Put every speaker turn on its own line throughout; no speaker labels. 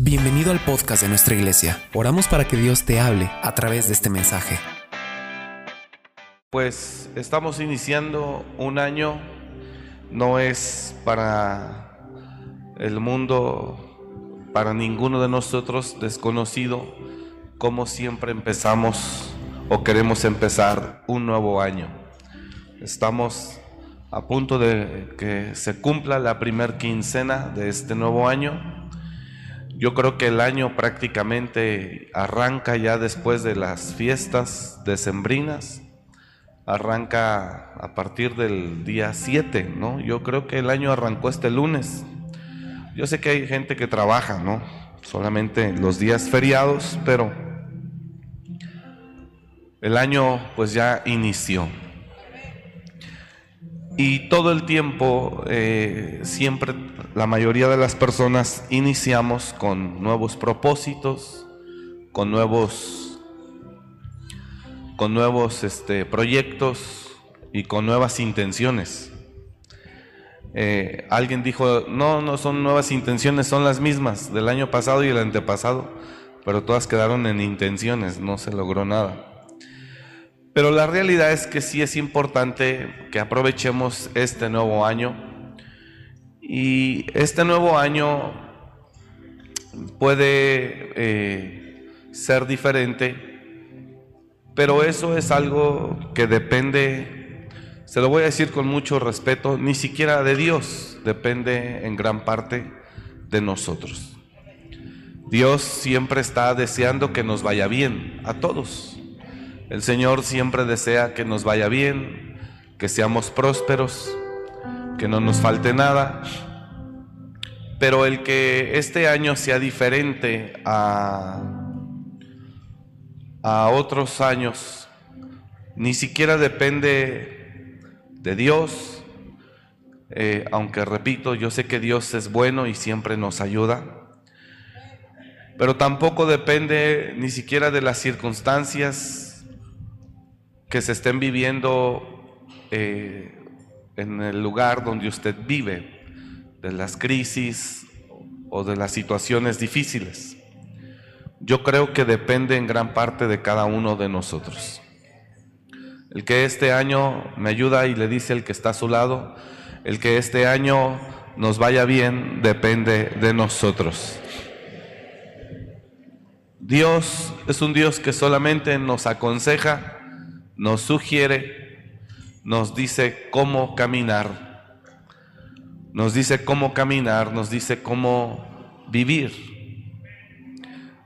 Bienvenido al podcast de nuestra iglesia. Oramos para que Dios te hable a través de este mensaje.
Pues estamos iniciando un año, no es para el mundo, para ninguno de nosotros desconocido, como siempre empezamos o queremos empezar un nuevo año. Estamos a punto de que se cumpla la primer quincena de este nuevo año yo creo que el año prácticamente arranca ya después de las fiestas decembrinas, arranca a partir del día 7, ¿no? Yo creo que el año arrancó este lunes. Yo sé que hay gente que trabaja, ¿no? Solamente los días feriados, pero el año pues ya inició. Y todo el tiempo, eh, siempre la mayoría de las personas iniciamos con nuevos propósitos, con nuevos, con nuevos este, proyectos y con nuevas intenciones. Eh, alguien dijo, no, no son nuevas intenciones, son las mismas del año pasado y el antepasado, pero todas quedaron en intenciones, no se logró nada. Pero la realidad es que sí es importante que aprovechemos este nuevo año y este nuevo año puede eh, ser diferente, pero eso es algo que depende, se lo voy a decir con mucho respeto, ni siquiera de Dios, depende en gran parte de nosotros. Dios siempre está deseando que nos vaya bien a todos. El Señor siempre desea que nos vaya bien, que seamos prósperos, que no nos falte nada. Pero el que este año sea diferente a, a otros años, ni siquiera depende de Dios, eh, aunque repito, yo sé que Dios es bueno y siempre nos ayuda, pero tampoco depende ni siquiera de las circunstancias que se estén viviendo eh, en el lugar donde usted vive, de las crisis o de las situaciones difíciles. Yo creo que depende en gran parte de cada uno de nosotros. El que este año me ayuda y le dice el que está a su lado, el que este año nos vaya bien depende de nosotros. Dios es un Dios que solamente nos aconseja nos sugiere, nos dice cómo caminar, nos dice cómo caminar, nos dice cómo vivir.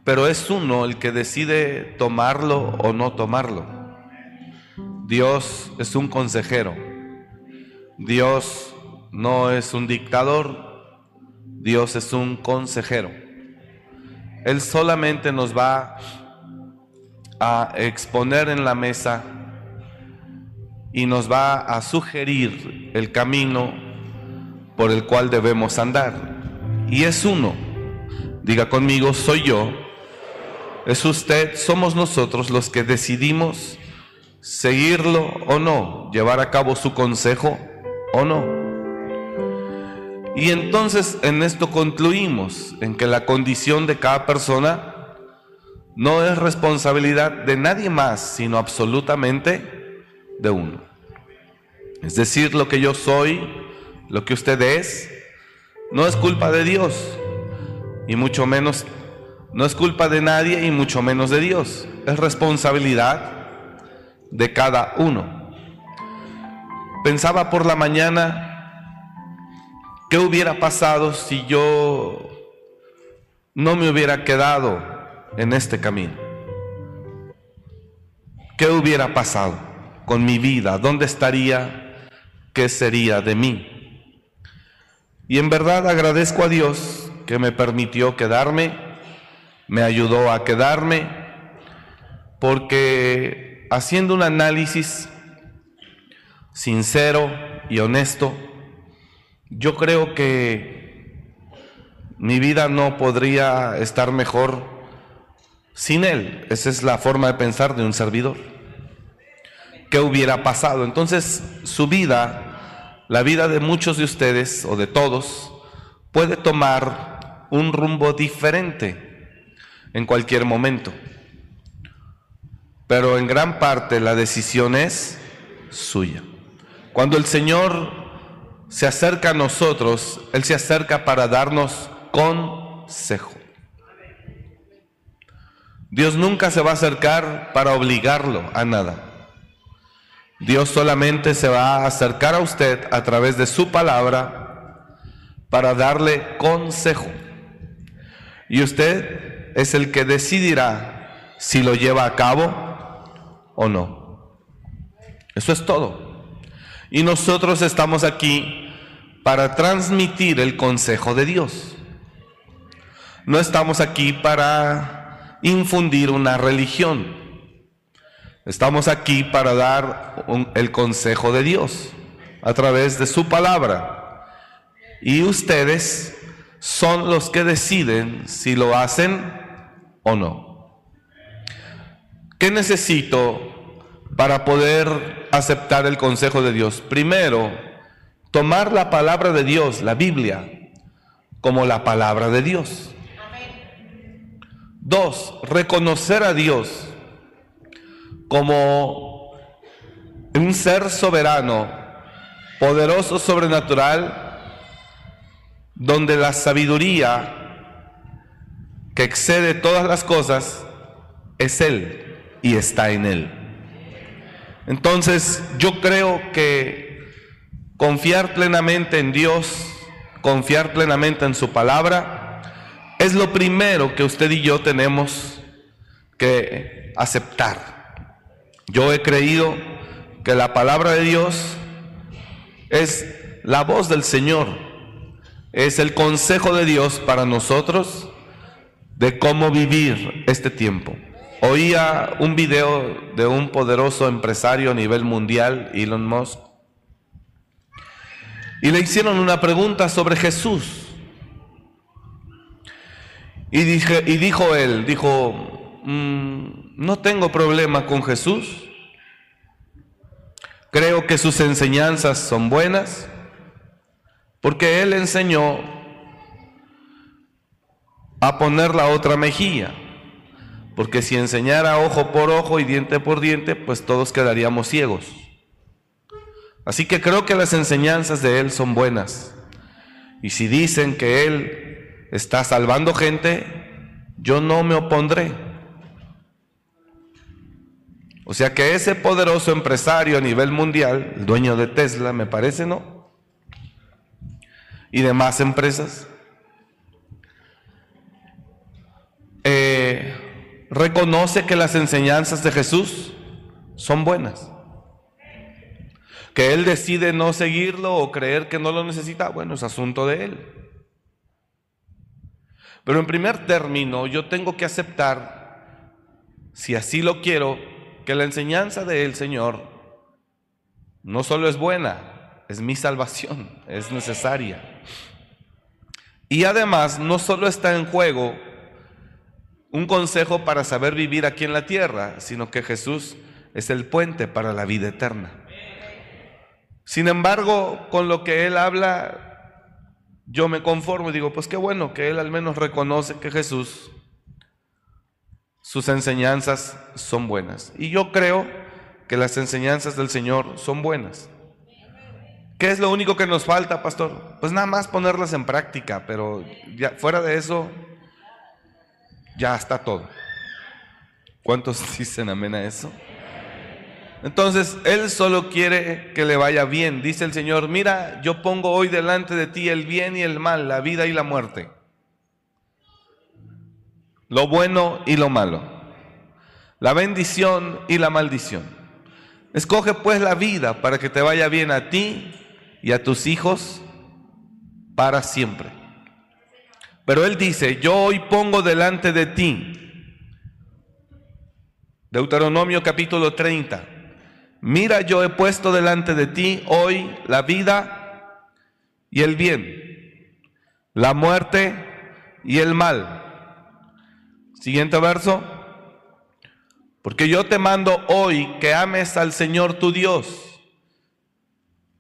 Pero es uno el que decide tomarlo o no tomarlo. Dios es un consejero. Dios no es un dictador. Dios es un consejero. Él solamente nos va a exponer en la mesa y nos va a sugerir el camino por el cual debemos andar. Y es uno. Diga conmigo, soy yo. Es usted, somos nosotros los que decidimos seguirlo o no, llevar a cabo su consejo o no. Y entonces en esto concluimos, en que la condición de cada persona no es responsabilidad de nadie más, sino absolutamente de uno. Es decir, lo que yo soy, lo que usted es, no es culpa de Dios, y mucho menos, no es culpa de nadie y mucho menos de Dios. Es responsabilidad de cada uno. Pensaba por la mañana, ¿qué hubiera pasado si yo no me hubiera quedado en este camino? ¿Qué hubiera pasado? Con mi vida? ¿Dónde estaría? ¿Qué sería de mí? Y en verdad agradezco a Dios que me permitió quedarme, me ayudó a quedarme, porque haciendo un análisis sincero y honesto, yo creo que mi vida no podría estar mejor sin Él. Esa es la forma de pensar de un servidor qué hubiera pasado. Entonces, su vida, la vida de muchos de ustedes o de todos, puede tomar un rumbo diferente en cualquier momento. Pero en gran parte la decisión es suya. Cuando el Señor se acerca a nosotros, Él se acerca para darnos consejo. Dios nunca se va a acercar para obligarlo a nada. Dios solamente se va a acercar a usted a través de su palabra para darle consejo. Y usted es el que decidirá si lo lleva a cabo o no. Eso es todo. Y nosotros estamos aquí para transmitir el consejo de Dios. No estamos aquí para infundir una religión. Estamos aquí para dar el consejo de Dios a través de su palabra. Y ustedes son los que deciden si lo hacen o no. ¿Qué necesito para poder aceptar el consejo de Dios? Primero, tomar la palabra de Dios, la Biblia, como la palabra de Dios. Dos, reconocer a Dios como un ser soberano, poderoso, sobrenatural, donde la sabiduría que excede todas las cosas es Él y está en Él. Entonces yo creo que confiar plenamente en Dios, confiar plenamente en su palabra, es lo primero que usted y yo tenemos que aceptar. Yo he creído que la palabra de Dios es la voz del Señor, es el consejo de Dios para nosotros de cómo vivir este tiempo. Oía un video de un poderoso empresario a nivel mundial, Elon Musk, y le hicieron una pregunta sobre Jesús. Y, dijo él, dijo, mm, no tengo problema con Jesús. Creo que sus enseñanzas son buenas, porque él enseñó a poner la otra mejilla. Porque si enseñara ojo por ojo y diente por diente, pues todos quedaríamos ciegos. Así que creo que las enseñanzas de Él son buenas. Y si dicen que Él está salvando gente, yo no me opondré. O sea que ese poderoso empresario a nivel mundial, el dueño de Tesla, me parece, ¿no? Y demás empresas, eh, reconoce que las enseñanzas de Jesús son buenas. Que él decide no seguirlo o creer que no lo necesita, bueno, es asunto de él. Pero en primer término, yo tengo que aceptar, si así lo quiero, que la enseñanza del Señor no solo es buena, es mi salvación, es necesaria. Y además, no solo está en juego un consejo para saber vivir aquí en la tierra, sino que Jesús es el puente para la vida eterna. Sin embargo, con lo que Él habla, yo me conformo y digo, pues qué bueno que él al menos reconoce que Jesús, sus enseñanzas son buenas. Y yo creo que las enseñanzas del Señor son buenas. ¿Qué es lo único que nos falta, pastor? Pues nada más ponerlas en práctica, pero ya, fuera de eso, ya está todo. ¿Cuántos dicen amén a eso? Entonces, Él solo quiere que le vaya bien. Dice el Señor, mira, yo pongo hoy delante de ti el bien y el mal, la vida y la muerte. Lo bueno y lo malo. La bendición y la maldición. Escoge pues la vida para que te vaya bien a ti y a tus hijos para siempre. Pero Él dice, yo hoy pongo delante de ti. Deuteronomio capítulo 30 mira yo he puesto delante de ti hoy la vida y el bien, la muerte y el mal. Siguiente verso. Porque yo te mando hoy que ames al Señor tu Dios,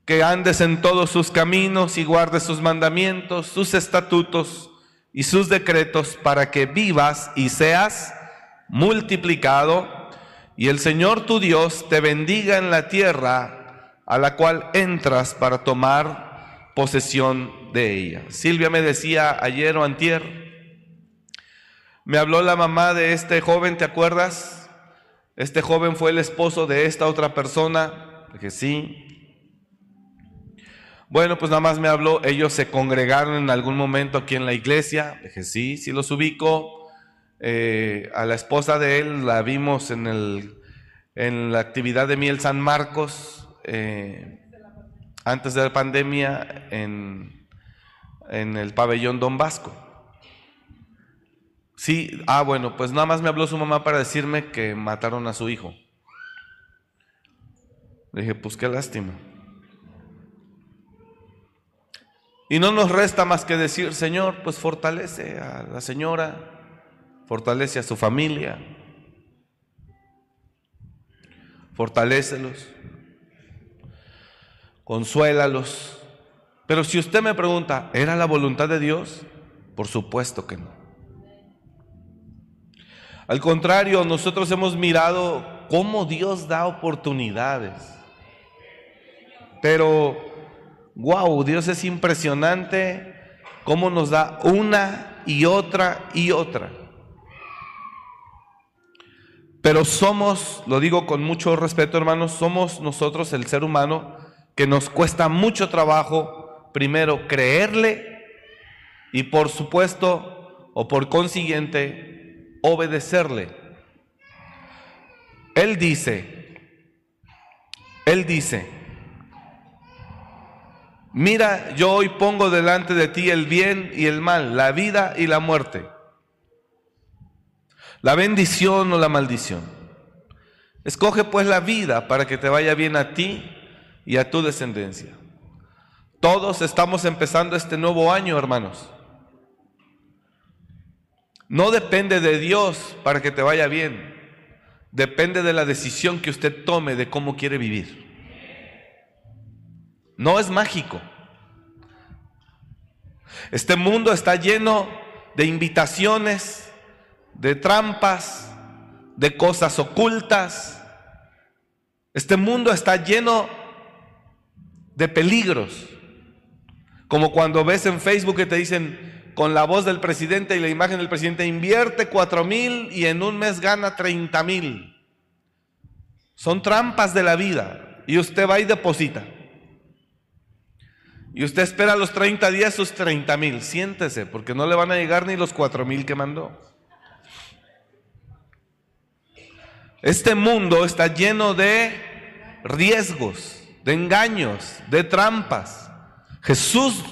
que andes en todos sus caminos y guardes sus mandamientos, sus estatutos y sus decretos para que vivas y seas multiplicado y el Señor tu Dios te bendiga en la tierra a la cual entras para tomar posesión de ella. Silvia me decía ayer o antier, me habló la mamá de este joven, ¿te acuerdas? Este joven fue el esposo de esta otra persona. Dije, sí. Bueno, pues nada más me habló, ellos se congregaron en algún momento aquí en la iglesia. Dije, sí, sí los ubico. Eh, a la esposa de él la vimos en, el, en la actividad de Miel San Marcos, eh, antes de la pandemia, en, en el pabellón Don Vasco. Sí, ah, bueno, pues nada más me habló su mamá para decirme que mataron a su hijo. Le dije, pues qué lástima. Y no nos resta más que decir, Señor, pues fortalece a la señora, fortalece a su familia, fortalécelos, consuélalos. Pero si usted me pregunta, ¿era la voluntad de Dios? Por supuesto que no. Al contrario, nosotros hemos mirado cómo Dios da oportunidades. Pero wow, Dios es impresionante cómo nos da una y otra y otra. Pero somos, lo digo con mucho respeto hermanos, somos nosotros el ser humano que nos cuesta mucho trabajo primero creerle y por supuesto o por consiguiente obedecerle. Él dice, Él dice, Mira, yo hoy pongo delante de ti el bien y el mal, la vida y la muerte, la bendición o la maldición. Escoge pues la vida para que te vaya bien a ti y a tu descendencia. Todos estamos empezando este nuevo año, hermanos. No depende de Dios para que te vaya bien. Depende de la decisión que usted tome de cómo quiere vivir. No es mágico. Este mundo está lleno de invitaciones, de trampas, de cosas ocultas. Este mundo está lleno de peligros. Como cuando ves en Facebook que te dicen con la voz del presidente y la imagen del presidente, invierte cuatro mil y en un mes gana 30 mil. Son trampas de la vida y usted va y deposita. Y usted espera los 30 días sus 30 mil. Siéntese, porque no le van a llegar ni los 4 mil que mandó. Este mundo está lleno de riesgos, de engaños, de trampas. Jesús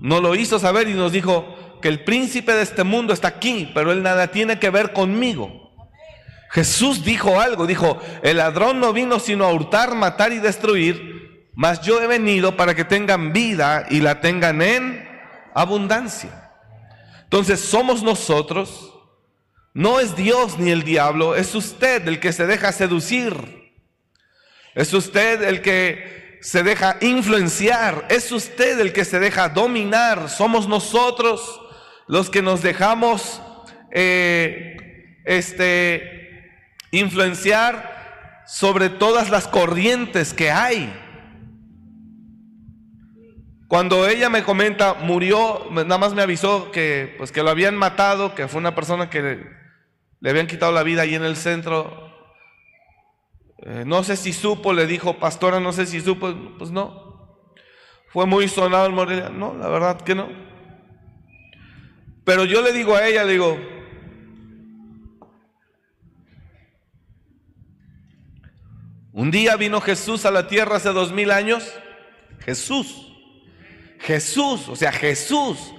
nos lo hizo saber y nos dijo que el príncipe de este mundo está aquí, pero él nada tiene que ver conmigo. Jesús dijo algo, dijo, el ladrón no vino sino a hurtar, matar y destruir, mas yo he venido para que tengan vida y la tengan en abundancia. Entonces somos nosotros, no es Dios ni el diablo, es usted el que se deja seducir. Es usted el que se deja influenciar, es usted el que se deja dominar, somos nosotros los que nos dejamos eh, este, influenciar sobre todas las corrientes que hay. Cuando ella me comenta, murió, nada más me avisó que, pues, que lo habían matado, que fue una persona que le, habían quitado la vida ahí en el centro. Eh, no sé si supo, le dijo, pastora, no sé si supo, pues no. Fue muy sonado el morir, no, la verdad que no. Pero yo le digo a ella, le digo, un día vino Jesús a la tierra hace dos mil años, Jesús Jesús, o sea, Jesús.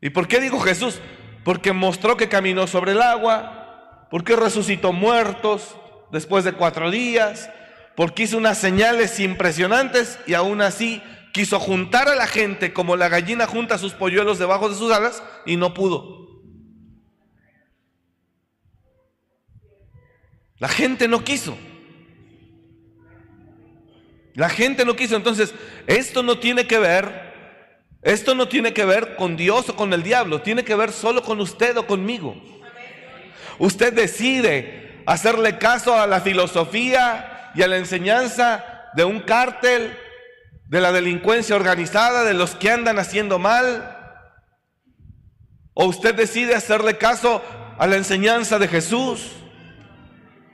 ¿Y por qué digo Jesús? Porque mostró que caminó sobre el agua, porque resucitó muertos después de cuatro días, porque hizo unas señales impresionantes y aún así quiso juntar a la gente como la gallina junta sus polluelos debajo de sus alas y no pudo. La gente no quiso. La gente no quiso. Entonces, esto no tiene que ver, Esto no tiene que ver con Dios o con el diablo, tiene que ver solo con usted o conmigo. Usted decide hacerle caso a la filosofía y a la enseñanza de un cártel, de la delincuencia organizada, de los que andan haciendo mal. O usted decide hacerle caso a la enseñanza de Jesús.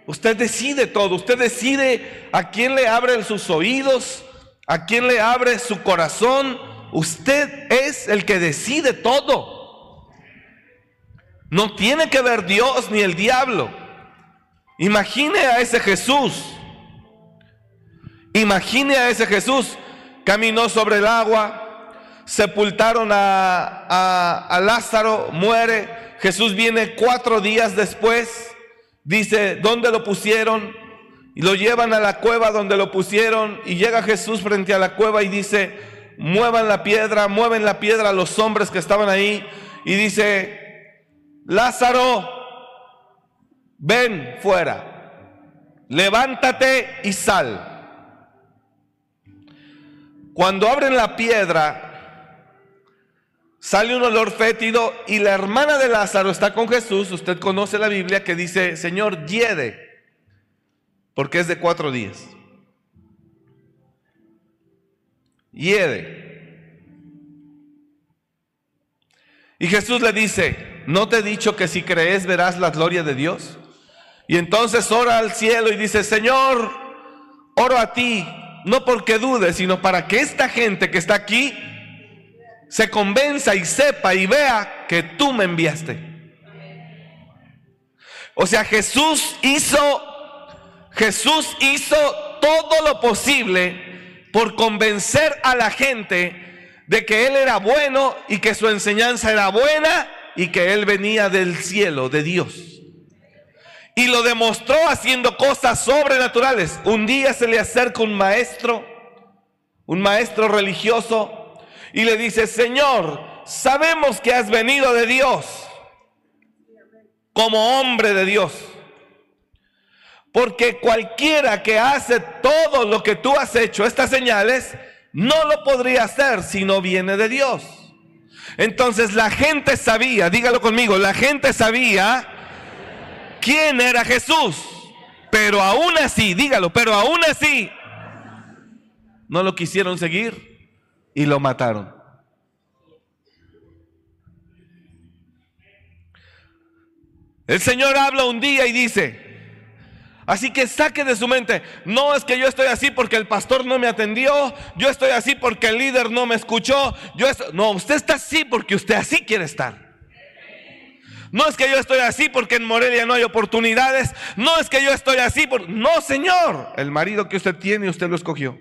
Usted decide todo, usted decide a quién le abre sus oídos, a quién le abre su corazón. Usted es el que decide todo. No tiene que ver Dios ni el diablo. Imagine a ese Jesús. Imagine a ese Jesús. Caminó sobre el agua. Sepultaron a, a Lázaro. Muere. Jesús viene cuatro días después. Dice, ¿dónde lo pusieron? Y lo llevan a la cueva donde lo pusieron. Y llega Jesús frente a la cueva y dice, muevan la piedra, mueven la piedra a los hombres que estaban ahí. Y dice, Lázaro, ven fuera, levántate y sal. Cuando abren la piedra, Sale un olor fétido y la hermana de Lázaro está con Jesús. Usted conoce la Biblia que dice, Señor, hiede, porque es de cuatro días. Hiede. Y Jesús le dice, ¿no te he dicho que si crees verás la gloria de Dios? Y entonces ora al cielo y dice, Señor, oro a ti, no porque dudes, sino para que esta gente que está aquí se convenza y sepa y vea que tú me enviaste. O sea, Jesús hizo, Jesús hizo todo lo posible por convencer a la gente de que Él era bueno y que su enseñanza era buena y que Él venía del cielo, de Dios. Y lo demostró haciendo cosas sobrenaturales. Un día se le acerca un maestro, un maestro religioso, y le dice, Señor, sabemos que has venido de Dios como hombre de Dios. Porque cualquiera que hace todo lo que tú has hecho, estas señales, no lo podría hacer si no viene de Dios. Entonces la gente sabía, dígalo conmigo, la gente sabía quién era Jesús. Pero aún así, dígalo, pero aún así, no lo quisieron seguir y lo mataron. El Señor habla un día y dice, Así que saque de su mente, no es que yo estoy así porque el pastor no me atendió, yo estoy así porque el líder no me escuchó, yo no, usted está así porque usted así quiere estar. No es que yo estoy así porque en Morelia no hay oportunidades, no es que yo estoy así por no, Señor, el marido que usted tiene usted lo escogió.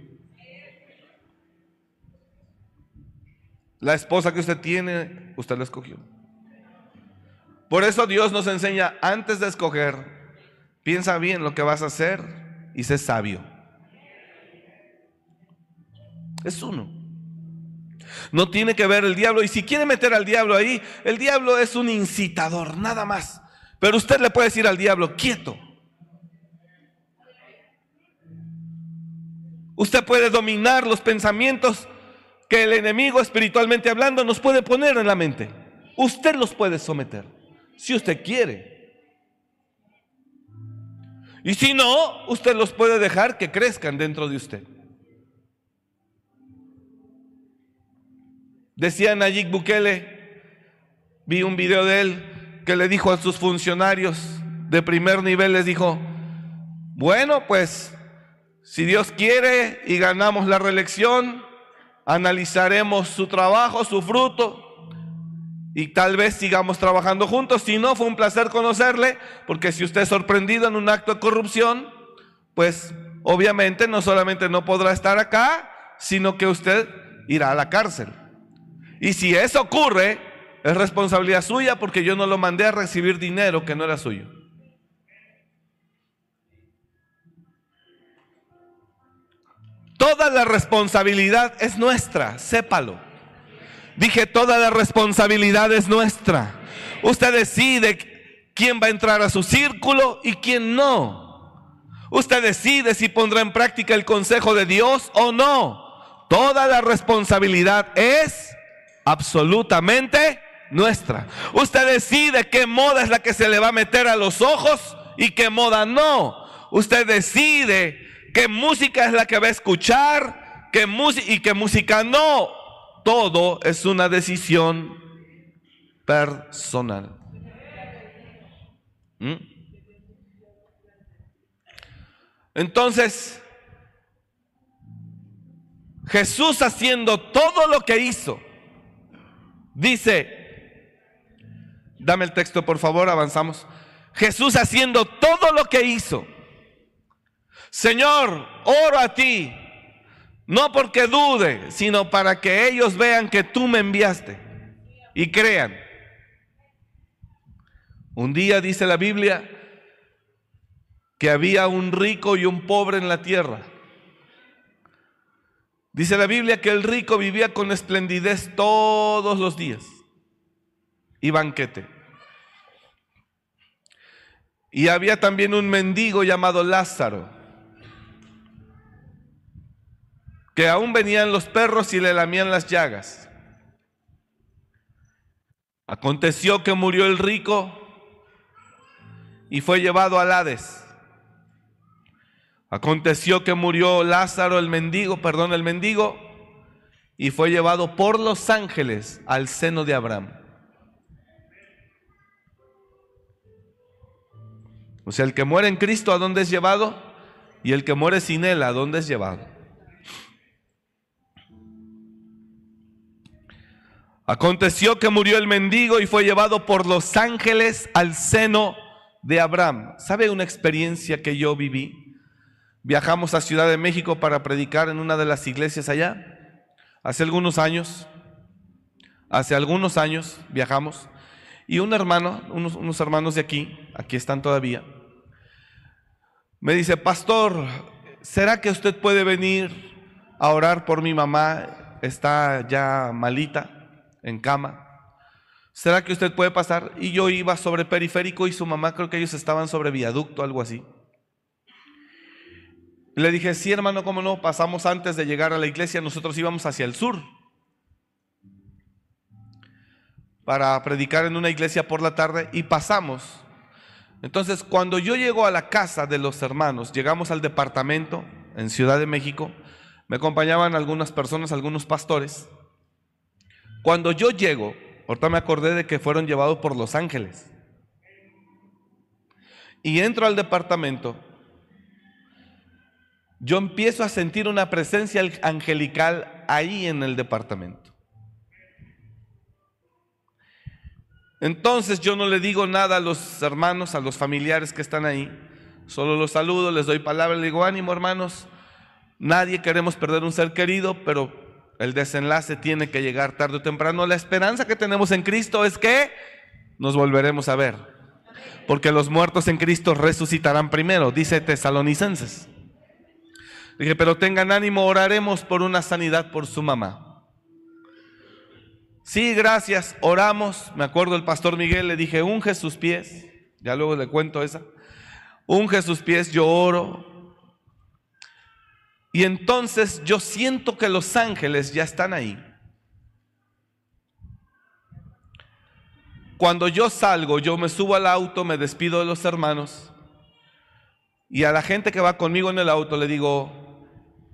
La esposa que usted tiene, usted la escogió. Por eso Dios nos enseña antes de escoger, piensa bien lo que vas a hacer y sé sabio. Es uno. No tiene que ver el diablo. Y si quiere meter al diablo ahí, el diablo es un incitador, nada más. Pero usted le puede decir al diablo, quieto. Usted puede dominar los pensamientos que el enemigo espiritualmente hablando nos puede poner en la mente. Usted los puede someter, si usted quiere. Y si no, usted los puede dejar que crezcan dentro de usted. Decía Nayib Bukele, vi un video de él que le dijo a sus funcionarios de primer nivel, les dijo, bueno, pues si Dios quiere y ganamos la reelección, analizaremos su trabajo, su fruto, y tal vez sigamos trabajando juntos. Si no, fue un placer conocerle, porque si usted es sorprendido en un acto de corrupción, pues obviamente no solamente no podrá estar acá, sino que usted irá a la cárcel. Y si eso ocurre, es responsabilidad suya porque yo no lo mandé a recibir dinero que no era suyo. Toda la responsabilidad es nuestra, sépalo. Dije, toda la responsabilidad es nuestra. Usted decide quién va a entrar a su círculo y quién no. Usted decide si pondrá en práctica el consejo de Dios o no. Toda la responsabilidad es absolutamente nuestra. Usted decide qué moda es la que se le va a meter a los ojos y qué moda no. Usted decide qué música es la que va a escuchar qué y qué música no. Todo es una decisión personal. ¿Mm? Entonces, Jesús haciendo todo lo que hizo, dice, dame el texto por favor, avanzamos. Jesús haciendo todo lo que hizo. Señor, oro a ti, no porque dude, sino para que ellos vean que tú me enviaste y crean. Un día dice la Biblia que había un rico y un pobre en la tierra. Dice la Biblia que el rico vivía con esplendidez todos los días y banquete. Y había también un mendigo llamado Lázaro, que aún venían los perros y le lamían las llagas. Aconteció que murió el rico y fue llevado al Hades. Aconteció que murió Lázaro el mendigo, perdón, el mendigo, y fue llevado por los ángeles al seno de Abraham. O sea, el que muere en Cristo, ¿a dónde es llevado? Y el que muere sin Él, ¿a dónde es llevado? Aconteció que murió el mendigo y fue llevado por los ángeles al seno de Abraham. ¿Sabe una experiencia que yo viví? Viajamos a Ciudad de México para predicar en una de las iglesias allá. Hace algunos años, hace algunos años viajamos y un hermano, unos, hermanos de aquí, aquí están todavía, me dice, pastor, ¿será que usted puede venir a orar por mi mamá? Está ya malita, en cama. ¿Será que usted puede pasar? Y yo iba sobre periférico y su mamá, creo que ellos estaban sobre viaducto, algo así. Le dije, sí hermano, ¿cómo no? Pasamos antes de llegar a la iglesia, nosotros íbamos hacia el sur para predicar en una iglesia por la tarde y pasamos. Entonces, cuando yo llego a la casa de los hermanos, llegamos al departamento en Ciudad de México, me acompañaban algunas personas, algunos pastores. Cuando yo llego, ahorita me acordé de que fueron llevados por los ángeles. Y entro al departamento yo empiezo a sentir una presencia angelical ahí en el departamento. Entonces yo no le digo nada a los hermanos, a los familiares que están ahí, solo los saludo, les doy palabra, le digo, ánimo hermanos, nadie queremos perder un ser querido, pero el desenlace tiene que llegar tarde o temprano. La esperanza que tenemos en Cristo es que nos volveremos a ver, porque los muertos en Cristo resucitarán primero, dice Tesalonicenses. Dije, pero tengan ánimo, oraremos por una sanidad por su mamá. Sí, gracias, oramos. Me acuerdo el pastor Miguel, le dije, unge sus pies. Ya luego le cuento esa. Unge sus pies, yo oro. Y entonces yo siento que los ángeles ya están ahí. Cuando yo salgo, yo me subo al auto, me despido de los hermanos. Y a la gente que va conmigo en el auto le digo,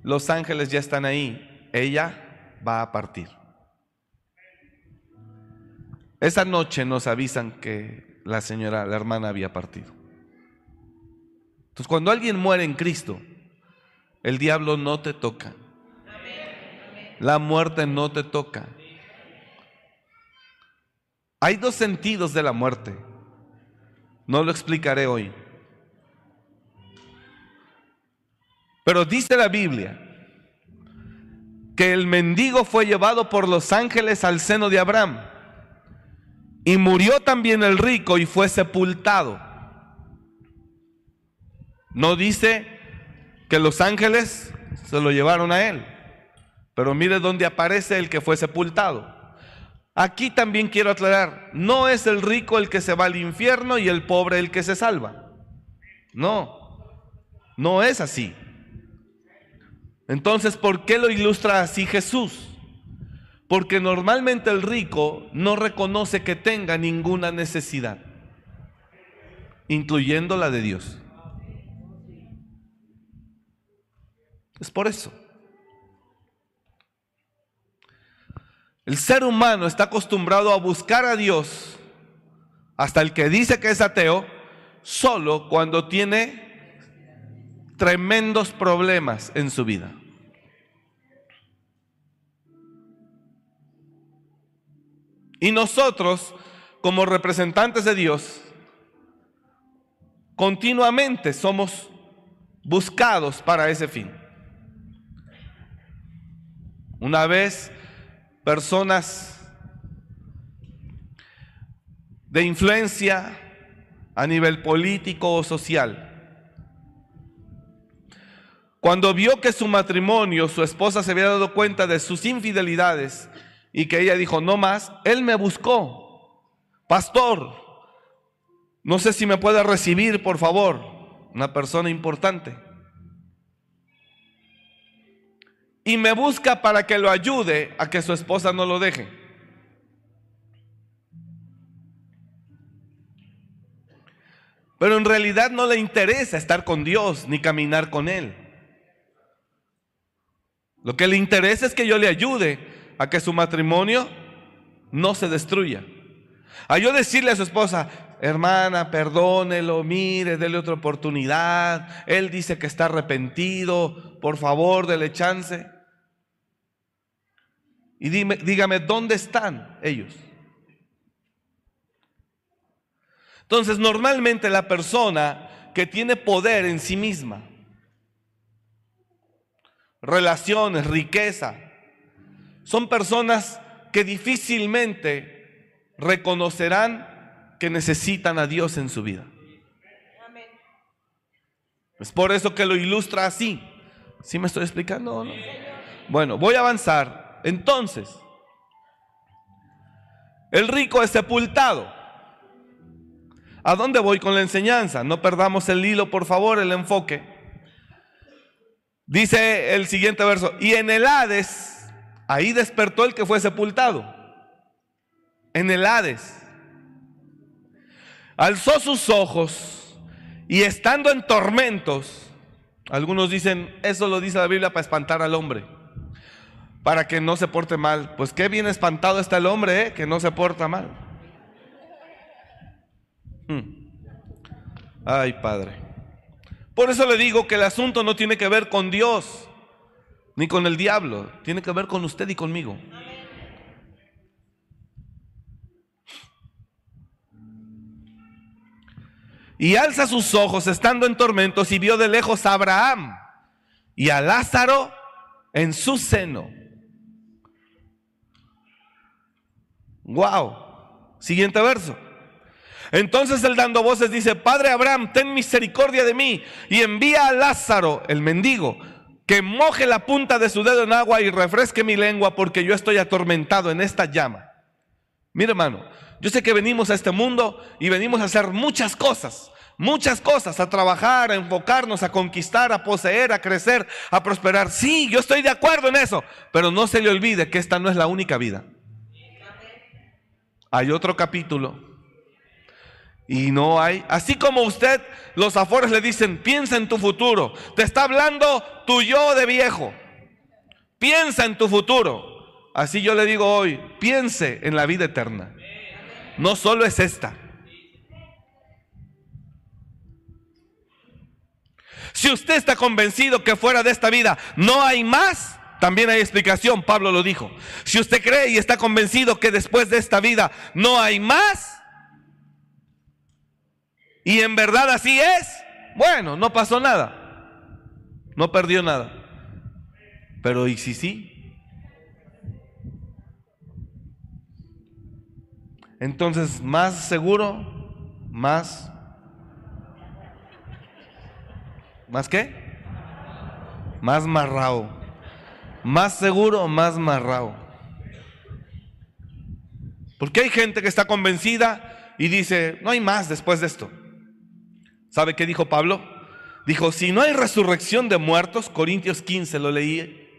los ángeles ya están ahí, ella va a partir. Esa noche nos avisan que la señora, la hermana había partido. Entonces cuando alguien muere en Cristo, el diablo no te toca. La muerte no te toca. Hay dos sentidos de la muerte. No lo explicaré hoy. Pero dice la Biblia que el mendigo fue llevado por los ángeles al seno de Abraham. Y murió también el rico y fue sepultado. No dice que los ángeles se lo llevaron a él. Pero mire dónde aparece el que fue sepultado. Aquí también quiero aclarar, no es el rico el que se va al infierno y el pobre el que se salva. No, no es así. Entonces, ¿por qué lo ilustra así Jesús? Porque normalmente el rico no reconoce que tenga ninguna necesidad, incluyendo la de Dios. Es por eso. El ser humano está acostumbrado a buscar a Dios, hasta el que dice que es ateo, solo cuando tiene tremendos problemas en su vida. Y nosotros, como representantes de Dios, continuamente somos buscados para ese fin. Una vez personas de influencia a nivel político o social, cuando vio que su matrimonio, su esposa se había dado cuenta de sus infidelidades y que ella dijo, no más, él me buscó, pastor, no sé si me puede recibir, por favor, una persona importante. Y me busca para que lo ayude a que su esposa no lo deje. Pero en realidad no le interesa estar con Dios ni caminar con Él. Lo que le interesa es que yo le ayude a que su matrimonio no se destruya. A yo decirle a su esposa, hermana, perdónelo, mire, déle otra oportunidad. Él dice que está arrepentido, por favor, dele chance. Y dime, dígame, ¿dónde están ellos? Entonces, normalmente la persona que tiene poder en sí misma, relaciones, riqueza, son personas que difícilmente reconocerán que necesitan a Dios en su vida. Es por eso que lo ilustra así. ¿Sí me estoy explicando o no? Bueno, voy a avanzar. Entonces, el rico es sepultado. ¿A dónde voy con la enseñanza? No perdamos el hilo, por favor, el enfoque. Dice el siguiente verso, y en el Hades Ahí despertó el que fue sepultado, en el Hades. Alzó sus ojos y estando en tormentos, algunos dicen, eso lo dice la Biblia para espantar al hombre, para que no se porte mal. Pues qué bien espantado está el hombre, ¿eh? que no se porta mal. Hmm. Ay, Padre. Por eso le digo que el asunto no tiene que ver con Dios ni con el diablo, tiene que ver con usted y conmigo. Y alza sus ojos estando en tormentos y vio de lejos a Abraham y a Lázaro en su seno. Wow. Siguiente verso. Entonces él dando voces dice, Padre Abraham, ten misericordia de mí y envía a Lázaro, el mendigo, que moje la punta de su dedo en agua y refresque mi lengua porque yo estoy atormentado en esta llama. Mire hermano, yo sé que venimos a este mundo y venimos a hacer muchas cosas, muchas cosas, a trabajar, a enfocarnos, a conquistar, a poseer, a crecer, a prosperar. Sí, yo estoy de acuerdo en eso, pero no se le olvide que esta no es la única vida. Hay otro capítulo y no hay, así como usted, los afores le dicen, piensa en tu futuro. Te está hablando tu yo de viejo. Piensa en tu futuro. Así yo le digo hoy, piense en la vida eterna. No solo es esta. Si usted está convencido que fuera de esta vida no hay más, también hay explicación, Pablo lo dijo. Si usted cree y está convencido que después de esta vida no hay más, y en verdad así es, bueno, no pasó nada. No perdió nada. Pero ¿y si sí? Entonces, más seguro, más... ¿Más qué? Más marrao. Más seguro, más marrao. Porque hay gente que está convencida y dice, no hay más después de esto. ¿Sabe qué dijo Pablo? Dijo, si no hay resurrección de muertos, Corintios 15 lo leí,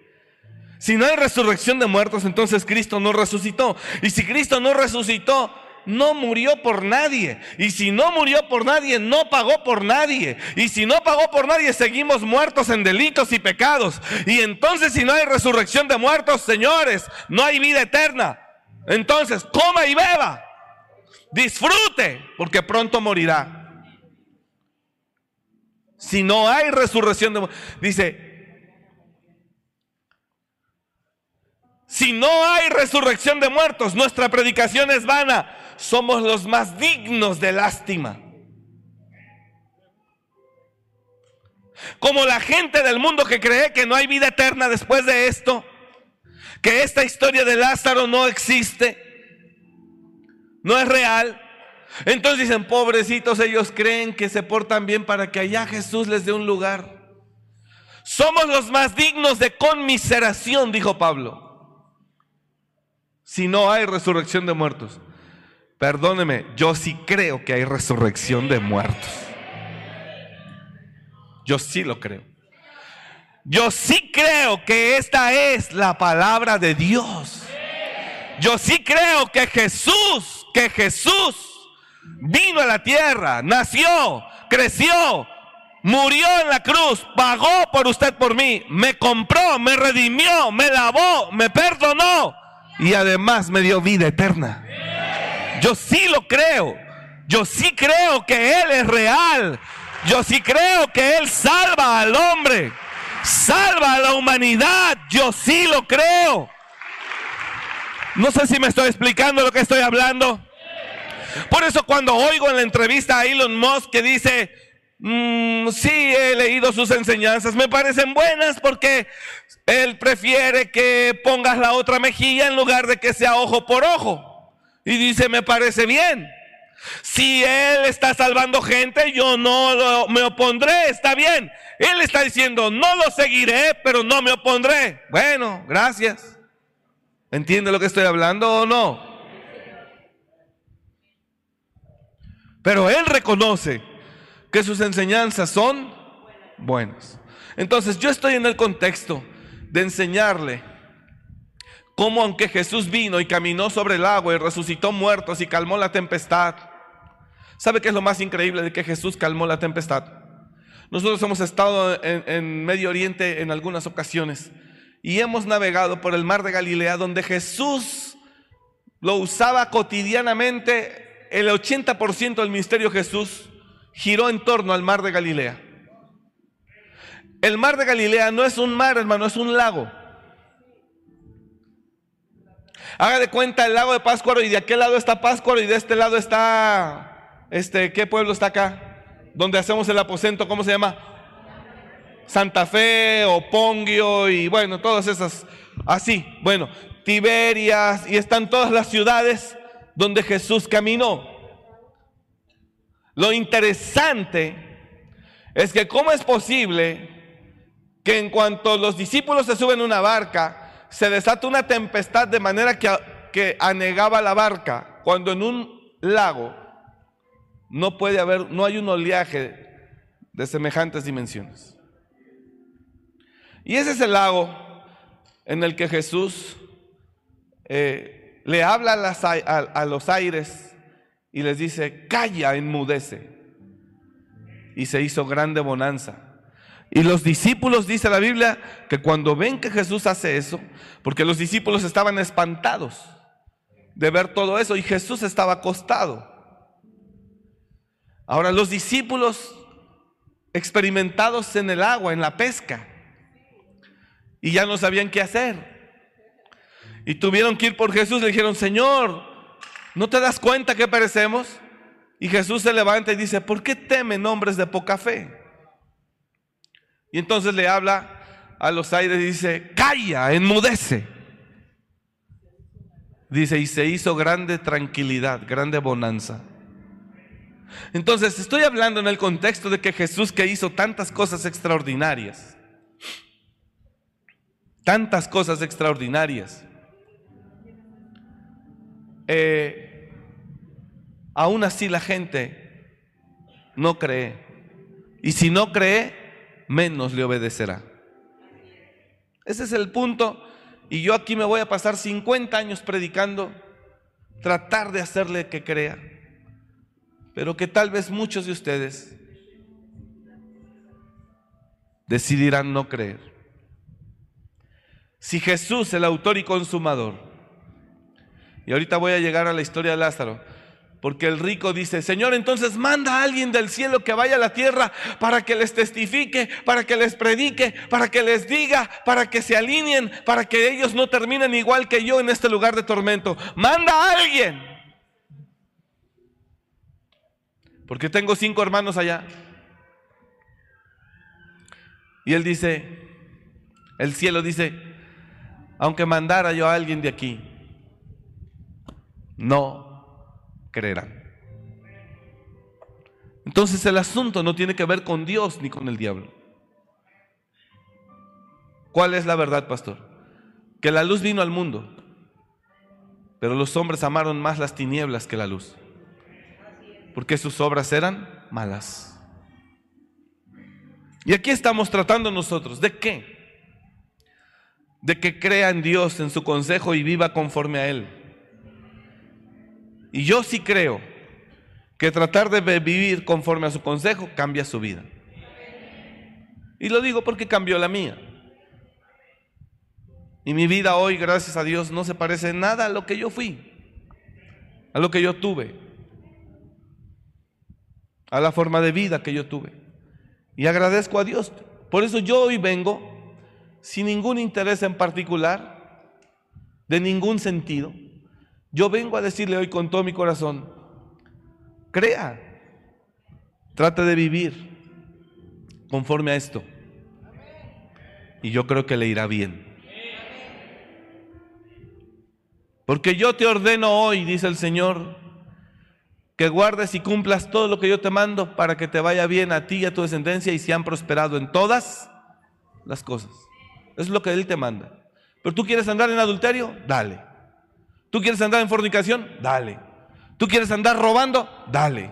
Si no hay resurrección de muertos, entonces Cristo no resucitó. Y si Cristo no resucitó, no murió por nadie. Y si no murió por nadie, no pagó por nadie. Y si no pagó por nadie, seguimos muertos en delitos y pecados. Y entonces si no hay resurrección de muertos, señores, no hay vida eterna. Entonces, coma y beba. Disfrute, porque pronto morirá. Si no hay resurrección de muertos, dice, Si no hay resurrección de muertos, nuestra predicación es vana somos los más dignos de lástima. Como la gente del mundo que cree que no hay vida eterna después de esto, que esta historia de Lázaro no existe, no es real. Entonces dicen, pobrecitos, ellos creen que se portan bien para que allá Jesús les dé un lugar. Somos los más dignos de conmiseración, dijo Pablo, si no hay resurrección de muertos. Perdóneme, yo sí creo que hay resurrección de muertos. Yo sí lo creo. Yo sí creo que esta es la palabra de Dios. Yo sí creo que Jesús, que Jesús vino a la tierra, nació, creció, murió en la cruz, pagó por usted, por mí, me compró, me redimió, me lavó, me perdonó y además me dio vida eterna. Yo sí lo creo. Yo sí creo que Él es real. Yo sí creo que Él salva al hombre. Salva a la humanidad. Yo sí lo creo. No sé si me estoy explicando lo que estoy hablando. Por eso cuando oigo en la entrevista a Elon Musk que dice, mm, sí, he leído sus enseñanzas, me parecen buenas porque él prefiere que pongas la otra mejilla en lugar de que sea ojo por ojo. Y dice, me parece bien. Si Él está salvando gente, yo no me opondré, está bien. Él está diciendo, no lo seguiré, pero no me opondré. Bueno, gracias. ¿Entiende lo que estoy hablando o no? Pero Él reconoce que sus enseñanzas son buenas. Entonces yo estoy en el contexto de enseñarle como aunque Jesús vino y caminó sobre el agua y resucitó muertos y calmó la tempestad. ¿Sabe qué es lo más increíble de que Jesús calmó la tempestad? Nosotros hemos estado en, en, Medio Oriente en algunas ocasiones y hemos navegado por el mar de Galilea donde Jesús lo usaba cotidianamente. El 80% del ministerio de Jesús giró en torno al mar de Galilea. El mar de Galilea no es un mar, hermano, es un lago. Haga de cuenta el lago de Páscuaro y de aquel lado está Páscuaro y de este lado está, este, ¿qué pueblo está acá? Donde hacemos el aposento, ¿cómo se llama? Santa Fe o Pongio y bueno, todas esas, así, bueno, Tiberias y están todas las ciudades donde Jesús caminó. Lo interesante es que cómo es posible que en cuanto los discípulos se suben a una barca, se desata una tempestad de manera que, que anegaba la barca, cuando en un lago no puede haber, no hay un oleaje de semejantes dimensiones. Y ese es el lago en el que Jesús eh, le habla a, los aires y les dice, calla, enmudece. Y se hizo grande bonanza. Y los discípulos, dice la Biblia, que cuando ven que Jesús hace eso, porque los discípulos estaban espantados de ver todo eso y Jesús estaba acostado. Ahora los discípulos experimentados en el agua, en la pesca, y ya no sabían qué hacer. Y tuvieron que ir por Jesús, le dijeron, Señor, ¿no te das cuenta que perecemos? Y Jesús se levanta y dice, ¿por qué temen hombres de poca fe? Y entonces le habla a los aires y dice, calla, enmudece. Dice, y se hizo grande tranquilidad, grande bonanza. Entonces, estoy hablando en el contexto de que Jesús que hizo tantas cosas extraordinarias, tantas cosas extraordinarias, eh, aún así la gente no cree. Y si no cree, menos le obedecerá. Ese es el punto y yo aquí me voy a pasar 50 años predicando, tratar de hacerle que crea, pero que tal vez muchos de ustedes decidirán no creer. Si Jesús, el autor y consumador, y ahorita voy a llegar a la historia de Lázaro, porque el rico dice, Señor, entonces manda a alguien del cielo que vaya a la tierra para que les testifique, para que les predique, para que les diga, para que se alineen, para que ellos no terminen igual que yo en este lugar de tormento. Manda a alguien. Porque tengo cinco hermanos allá. Y él dice, el cielo dice, aunque mandara yo a alguien de aquí, no creerán. Entonces el asunto no tiene que ver con Dios ni con el diablo. ¿Cuál es la verdad, pastor? Que la luz vino al mundo, pero los hombres amaron más las tinieblas que la luz, porque sus obras eran malas. Y aquí estamos tratando nosotros, ¿de qué? De que crea en Dios, en su consejo y viva conforme a Él. Y yo sí creo que tratar de vivir conforme a su consejo cambia su vida. Y lo digo porque cambió la mía. Y mi vida hoy, gracias a Dios, no se parece nada a lo que yo fui, a lo que yo tuve, a la forma de vida que yo tuve. Y agradezco a Dios. Por eso yo hoy vengo sin ningún interés en particular, de ningún sentido yo vengo a decirle hoy con todo mi corazón, crea, trate de vivir conforme a esto. Y yo creo que le irá bien. Porque yo te ordeno hoy, dice el Señor, que guardes y cumplas todo lo que yo te mando para que te vaya bien a ti y a tu descendencia y sean prosperado en todas las cosas. Es lo que Él te manda. Pero tú quieres andar en adulterio, dale. ¿Tú quieres andar en fornicación? Dale. ¿Tú quieres andar robando? Dale.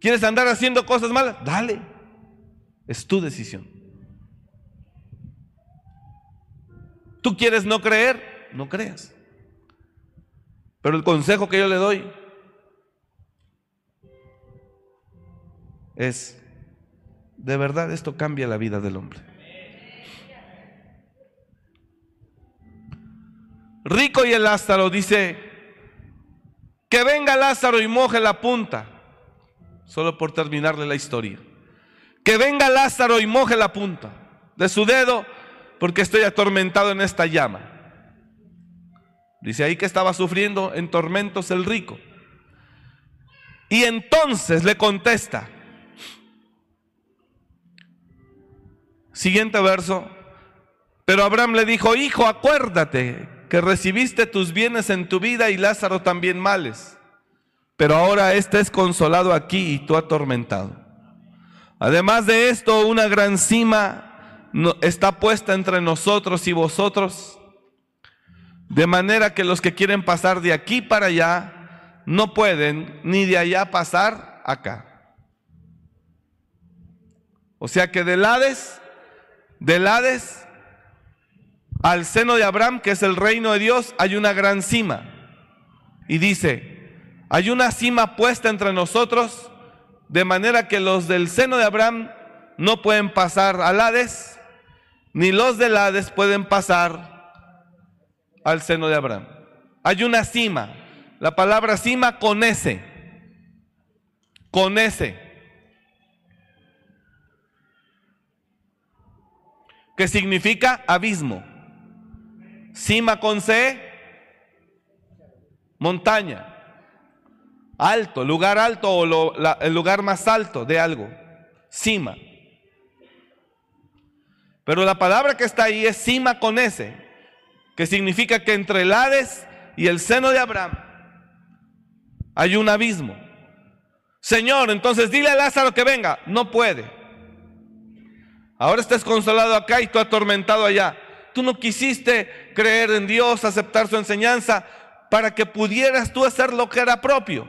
¿Quieres andar haciendo cosas malas? Dale. Es tu decisión. ¿Tú quieres no creer? No creas. Pero el consejo que yo le doy es, de verdad esto cambia la vida del hombre. Rico y el Lázaro dice, que venga Lázaro y moje la punta, solo por terminarle la historia. Que venga Lázaro y moje la punta de su dedo, porque estoy atormentado en esta llama. Dice ahí que estaba sufriendo en tormentos el rico. Y entonces le contesta, siguiente verso, pero Abraham le dijo, hijo, acuérdate que recibiste tus bienes en tu vida y Lázaro también males. Pero ahora éste es consolado aquí y tú atormentado. Además de esto, una gran cima está puesta entre nosotros y vosotros, de manera que los que quieren pasar de aquí para allá no pueden, ni de allá pasar acá. O sea que del Hades, del Hades al seno de Abraham, que es el reino de Dios, hay una gran cima. Y dice, hay una cima puesta entre nosotros, de manera que los del seno de Abraham no pueden pasar al Hades, ni los del Hades pueden pasar al seno de Abraham. Hay una cima. La palabra cima con ese. Con ese. Que significa abismo. Cima con C, montaña. Alto, lugar alto o el lugar más alto de algo. Cima. Pero la palabra que está ahí es cima con S, que significa que entre el Hades y el seno de Abraham hay un abismo. Señor, entonces dile a Lázaro que venga. No puede. Ahora estás consolado acá y tú atormentado allá. Tú no quisiste creer en Dios, aceptar su enseñanza, para que pudieras tú hacer lo que era propio.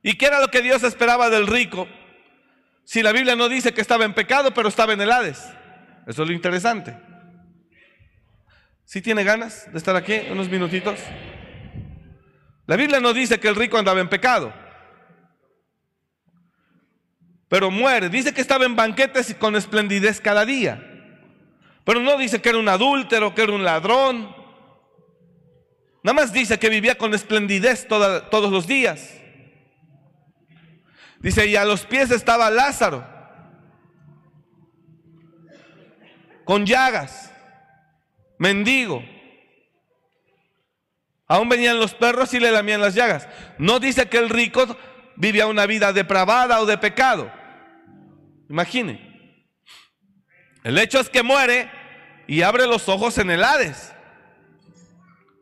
¿Y qué era lo que Dios esperaba del rico? Si la Biblia no dice que estaba en pecado, pero estaba en el Hades. Eso es lo interesante. ¿Sí tiene ganas de estar aquí unos minutitos? La Biblia no dice que el rico andaba en pecado, pero muere. Dice que estaba en banquetes y con esplendidez cada día, pero no dice que era un adúltero, que era un ladrón. Nada más dice que vivía con esplendidez todos los días. Dice, y a los pies estaba Lázaro, con llagas mendigo. Aún venían los perros y le lamían las llagas. No dice que el rico vivía una vida depravada o de pecado. Imagine. El hecho es que muere y abre los ojos en el.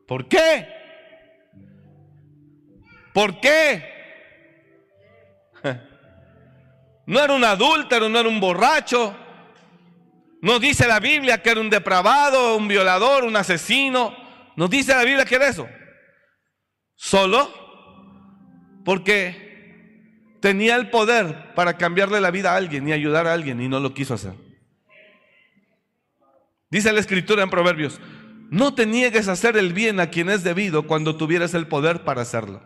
¿Por qué? ¿Por qué? No era un adúltero, no era un borracho, no dice la Biblia que era un depravado, un violador, un asesino. No dice la Biblia que era eso. Solo porque tenía el poder para cambiarle la vida a alguien y ayudar a alguien y no lo quiso hacer. Dice la escritura en Proverbios, no te niegues a hacer el bien a quien es debido cuando tuvieras el poder para hacerlo.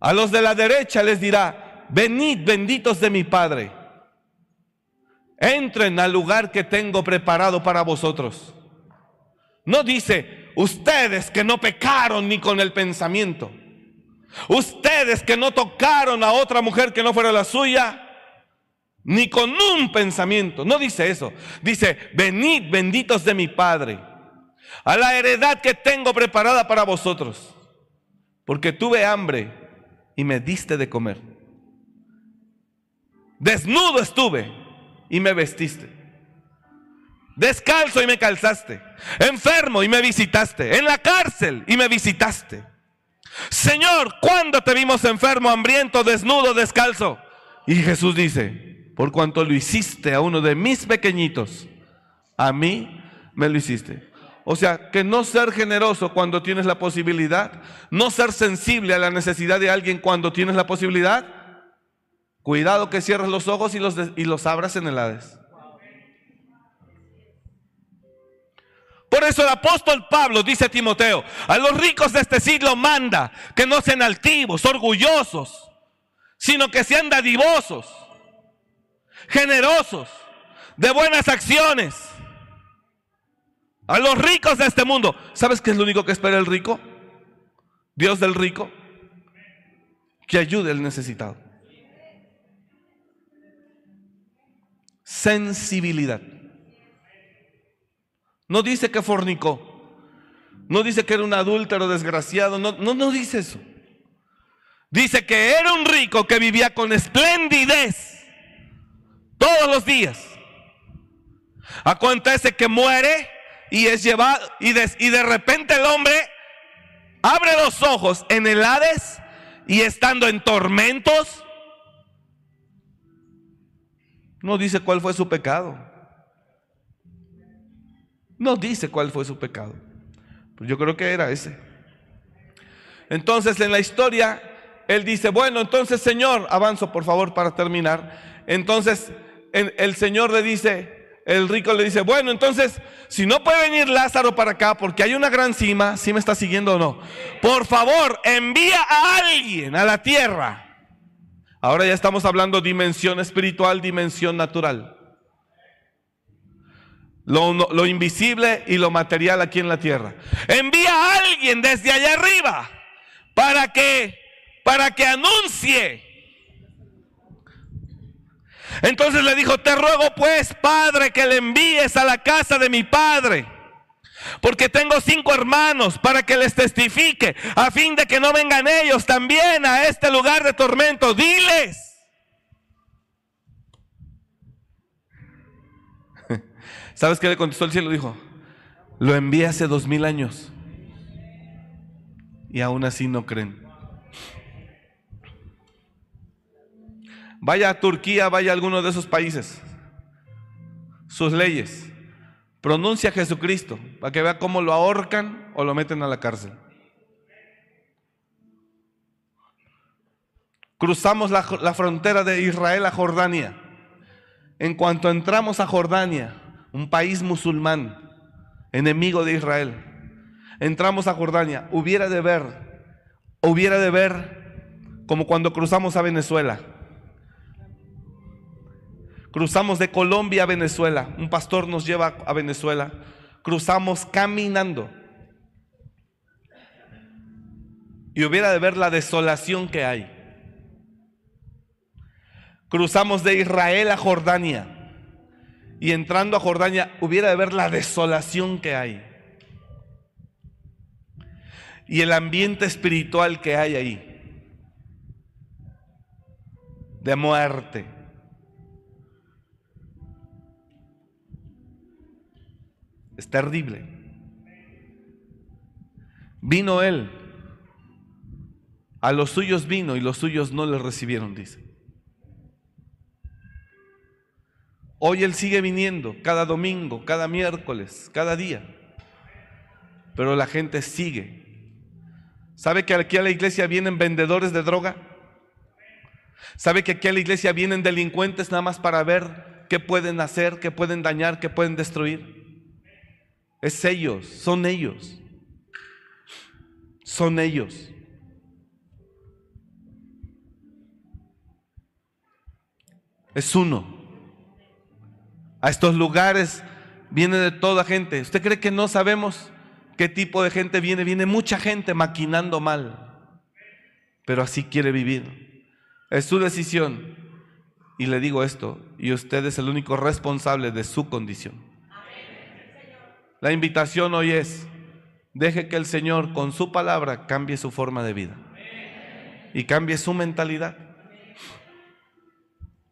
A los de la derecha les dirá, venid benditos de mi Padre entren al lugar que tengo preparado para vosotros. No dice, ustedes que no pecaron ni con el pensamiento, ustedes que no tocaron a otra mujer que no fuera la suya, ni con un pensamiento. No dice eso. Dice, venid benditos de mi Padre, a la heredad que tengo preparada para vosotros, porque tuve hambre y me diste de comer. Desnudo estuve y me vestiste. Descalzo y me calzaste. Enfermo y me visitaste. En la cárcel y me visitaste. Señor, ¿cuándo te vimos enfermo, hambriento, desnudo, descalzo? Y Jesús dice, por cuanto lo hiciste a uno de mis pequeñitos, a mí me lo hiciste. O sea, que no ser generoso cuando tienes la posibilidad, no ser sensible a la necesidad de alguien cuando tienes la posibilidad, Cuidado que cierres los ojos y los, y los abras en el Hades. Por eso el apóstol Pablo dice a Timoteo, a los ricos de este siglo manda que no sean altivos, orgullosos, sino que sean dadivosos, generosos, de buenas acciones. A los ricos de este mundo, ¿sabes qué es lo único que espera el rico? Dios del rico, que ayude al necesitado. sensibilidad. No dice que fornicó. No dice que era un adúltero desgraciado. No, no, no dice eso. Dice que era un rico que vivía con esplendidez todos los días. Acontece que muere y es llevado y de, repente el hombre abre los ojos en el Hades y estando en tormentos, no dice cuál fue su pecado. No dice cuál fue su pecado. Pero yo creo que era ese. Entonces en la historia, él dice, bueno, entonces Señor, avanzo por favor para terminar. Entonces el Señor le dice, el rico le dice, bueno, entonces, si no puede venir Lázaro para acá porque hay una gran cima, si me está siguiendo o no, por favor, envía a alguien a la tierra Ahora ya estamos hablando dimensión espiritual, dimensión natural. Lo, invisible y lo material aquí en la tierra. Envía a alguien desde allá arriba para que para que anuncie. Entonces le dijo, "Te ruego pues, Padre, que le envíes a la casa de mi padre." Porque tengo cinco hermanos para que les testifique, a fin de que no vengan ellos también a este lugar de tormento. Diles. ¿Sabes qué le contestó el cielo? Dijo, lo envié hace dos mil años. Y aún así no creen. Vaya a Turquía, vaya a alguno de esos países. Sus leyes pronuncia Jesucristo para que vea cómo lo ahorcan o lo meten a la cárcel. Cruzamos la, frontera de Israel a Jordania. En cuanto entramos a Jordania, un país musulmán, enemigo de Israel. Entramos a Jordania, hubiera de ver, hubiera de ver como cuando cruzamos a Venezuela. Cruzamos de Colombia a Venezuela, un pastor nos lleva a Venezuela, cruzamos caminando. Y hubiera de ver la desolación que hay. Cruzamos de Israel a Jordania. Y entrando a Jordania hubiera de ver la desolación que hay. Y el ambiente espiritual que hay ahí. De muerte. Es terrible. Vino él. A los suyos vino y los suyos no le recibieron, dice. Hoy Él sigue viniendo cada domingo, cada miércoles, cada día. Pero la gente sigue. ¿Sabe que aquí a la iglesia vienen vendedores de droga? ¿Sabe que aquí a la iglesia vienen delincuentes nada más para ver qué pueden hacer, qué pueden dañar, qué pueden destruir? Es ellos, son ellos. Son ellos. Es uno a estos lugares viene de toda gente. ¿Usted cree que no sabemos qué tipo de gente viene? Viene mucha gente maquinando mal, pero así quiere vivir. Es su decisión. Y le digo esto, y usted es el único responsable de su condición. La invitación hoy es, deje que el Señor con su palabra cambie su forma de vida y cambie su mentalidad.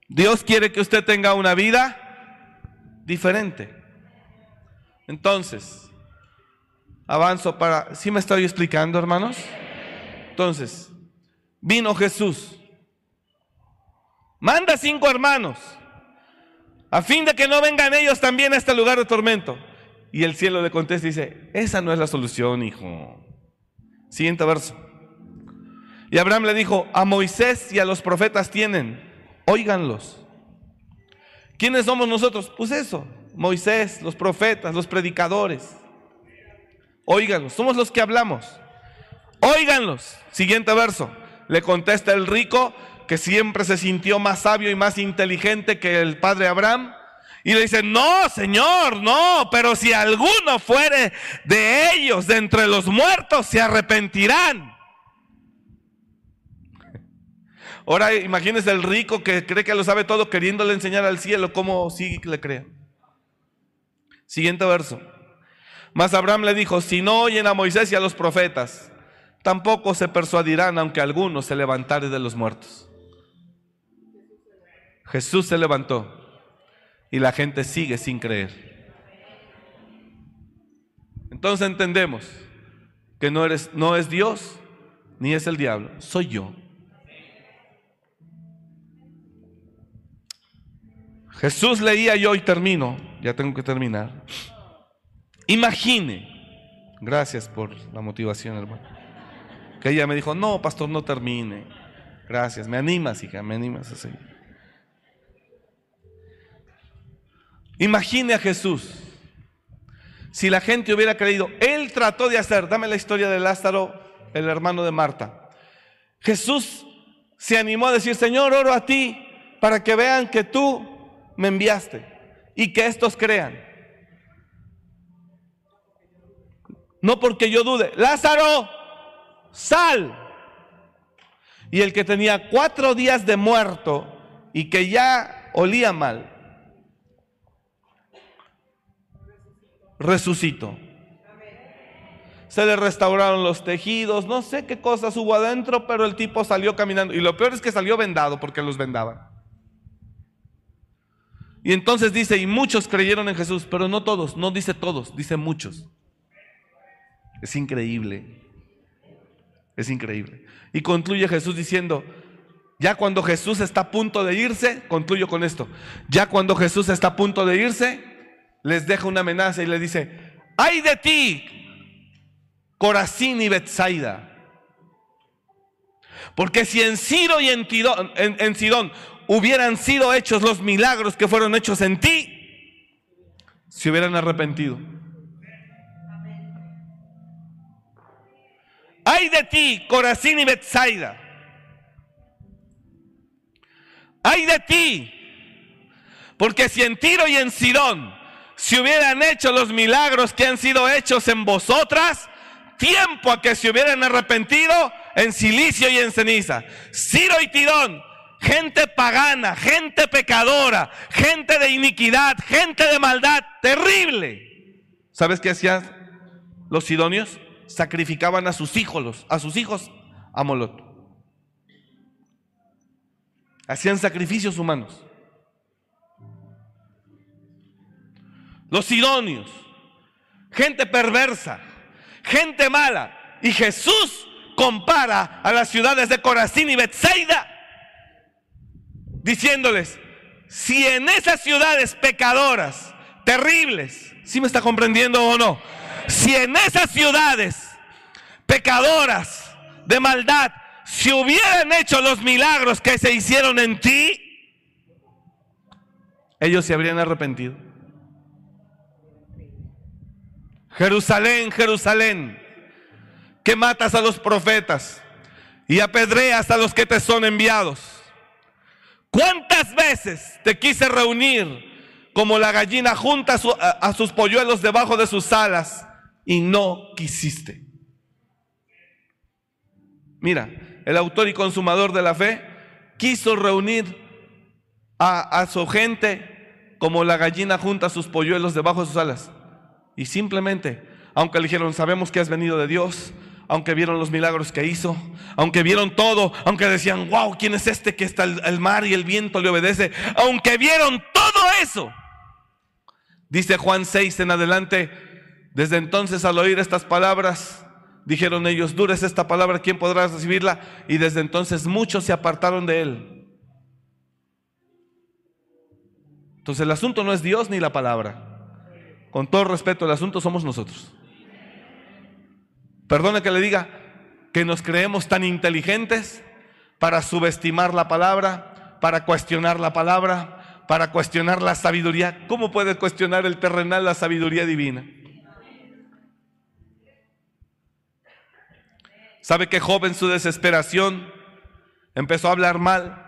Dios quiere que usted tenga una vida diferente. Entonces, avanzo para... ¿Sí me estoy explicando, hermanos? Entonces, vino Jesús. Manda cinco hermanos, a fin de que no vengan ellos también a este lugar de tormento. Y el cielo le contesta y dice, esa no es la solución, hijo. Siguiente verso. Y Abraham le dijo, a Moisés y a los profetas tienen, óiganlos. ¿Quiénes somos nosotros? Pues eso, Moisés, los profetas, los predicadores. Óiganlos, somos los que hablamos. Óiganlos. Siguiente verso. Le contesta el rico que siempre se sintió más sabio y más inteligente que el padre Abraham. Y le dice, no, Señor, no, pero si alguno fuere de ellos, de entre los muertos, se arrepentirán. Ahora imagínese el rico que cree que lo sabe todo, queriéndole enseñar al cielo cómo sigue que le crea. Siguiente verso. Mas Abraham le dijo, si no oyen a Moisés y a los profetas, tampoco se persuadirán aunque alguno se levantare de los muertos. Jesús se levantó y la gente sigue sin creer. Entonces entendemos que no, eres, no es Dios ni es el diablo, soy yo. Jesús leía yo y termino, ya tengo que terminar. Imagine, gracias por la motivación, hermano. Que ella me dijo, no, pastor, no termine. Gracias, me animas, hija, me animas a seguir. Imagine a Jesús. Si la gente hubiera creído, Él trató de hacer, dame la historia de Lázaro, el hermano de Marta. Jesús se animó a decir, Señor, oro a ti para que vean que tú me enviaste y que estos crean. No porque yo dude, Lázaro, sal. Y el que tenía cuatro días de muerto y que ya olía mal, resucitó. Se le restauraron los tejidos, no sé qué cosas hubo adentro, pero el tipo salió caminando. Y lo peor es que salió vendado porque los vendaban. Y entonces dice, y muchos creyeron en Jesús, pero no todos, no dice todos, dice muchos. Es increíble. Es increíble. Y concluye Jesús diciendo, ya cuando Jesús está a punto de irse, concluyo con esto, ya cuando Jesús está a punto de irse, les deja una amenaza y le dice, ay de ti, Corazín y Betsaida. Porque si en Ciro y en, en Sidón hubieran sido hechos los milagros que fueron hechos en ti, se hubieran arrepentido. Ay de ti, Corazín y Betsaida. Ay de ti, porque si en Tiro y en Sidón se hubieran hecho los milagros que han sido hechos en vosotras, tiempo a que se hubieran arrepentido en silicio y en ceniza. Ciro y Tidón, gente pagana, gente pecadora, gente de iniquidad, gente de maldad, terrible. ¿Sabes qué hacían los sidonios? Sacrificaban a sus hijos, a sus hijos a Molot. Hacían sacrificios humanos. Los sidonios, gente perversa, gente mala. Y Jesús compara a las ciudades de Corazín y Bethsaida, diciéndoles, si en esas ciudades pecadoras, terribles, ¿sí me está comprendiendo o no? Si en esas ciudades pecadoras de maldad, si hubieran hecho los milagros que se hicieron en ti, ellos se habrían arrepentido. Jerusalén, Jerusalén, que matas a los profetas y apedreas a los que te son enviados. ¿Cuántas veces te quise reunir como la gallina junta a, sus polluelos debajo de sus alas y no quisiste? Mira, el autor y consumador de la fe quiso reunir a, a su gente como la gallina junta sus polluelos debajo de sus alas y simplemente, aunque le dijeron, sabemos que has venido de Dios, aunque vieron los milagros que hizo, aunque vieron todo, aunque decían, wow, ¿quién es este que está el, mar y el viento le obedece? Aunque vieron todo eso, dice Juan 6 en adelante, desde entonces al oír estas palabras, dijeron ellos, dura es esta palabra, ¿quién podrá recibirla? Y desde entonces muchos se apartaron de él. Entonces el asunto no es Dios ni la palabra. Con todo respeto, el asunto somos nosotros. Perdone que le diga que nos creemos tan inteligentes para subestimar la palabra, para cuestionar la palabra, para cuestionar la sabiduría. ¿Cómo puede cuestionar el terrenal la sabiduría divina? ¿Sabe que Job en su desesperación empezó a hablar mal?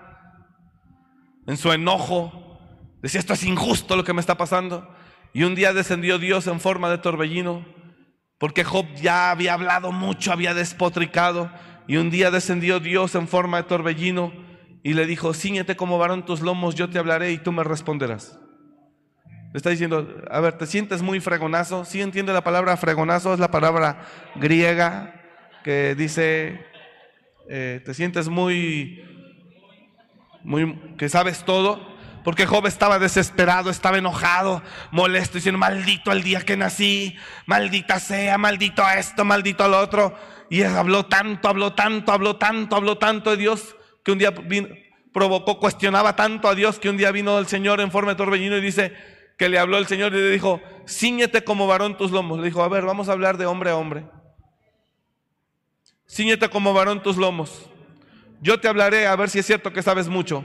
En su enojo, decía, esto es injusto lo que me está pasando. Y un día descendió Dios en forma de torbellino, porque Job ya había hablado mucho, había despotricado. Y un día descendió Dios en forma de torbellino y le dijo, ciñete como varón tus lomos, yo te hablaré y tú me responderás. Le está diciendo, a ver, ¿te sientes muy fregonazo? ¿Sí entiende la palabra fregonazo? Es la palabra griega que dice, eh, ¿te sientes muy, muy, que sabes todo? Porque Job estaba desesperado, estaba enojado, molesto, diciendo, maldito el día que nací, maldita sea, maldito esto, maldito al otro. Y habló tanto, habló tanto, habló tanto, habló tanto de Dios, que un día provocó, cuestionaba tanto a Dios, que un día vino el Señor en forma de torbellino y dice que le habló el Señor y le dijo, ciñete como varón tus lomos. Le dijo, a ver, vamos a hablar de hombre a hombre. Ciñete como varón tus lomos. Yo te hablaré a ver si es cierto que sabes mucho.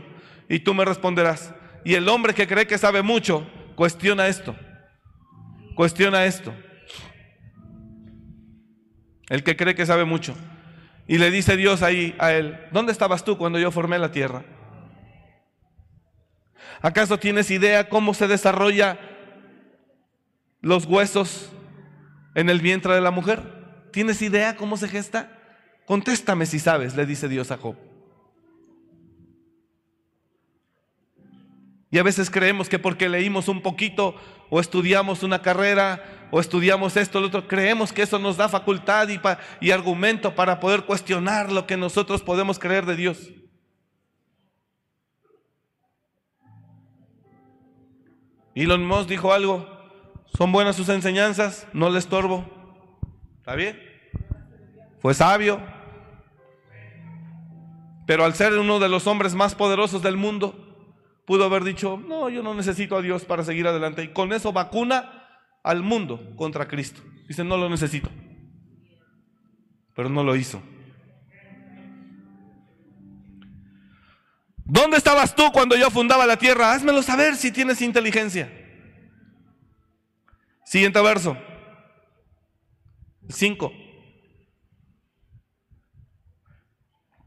Y tú me responderás. Y el hombre que cree que sabe mucho, cuestiona esto. Cuestiona esto. El que cree que sabe mucho. Y le dice Dios ahí a él, ¿dónde estabas tú cuando yo formé la tierra? ¿Acaso tienes idea cómo se desarrolla los huesos en el vientre de la mujer? ¿Tienes idea cómo se gesta? Contéstame si sabes, le dice Dios a Job. Y a veces creemos que porque leímos un poquito o estudiamos una carrera o estudiamos esto lo otro, creemos que eso nos da facultad y, y argumento para poder cuestionar lo que nosotros podemos creer de Dios. Elon Musk dijo algo, son buenas sus enseñanzas, no le estorbo. ¿Está bien? Fue sabio. Pero al ser uno de los hombres más poderosos del mundo, Pudo haber dicho, no, yo no necesito a Dios para seguir adelante. Y con eso vacuna al mundo contra Cristo. Dice, no lo necesito. Pero no lo hizo. ¿Dónde estabas tú cuando yo fundaba la tierra? Házmelo saber si tienes inteligencia. Siguiente verso. 5.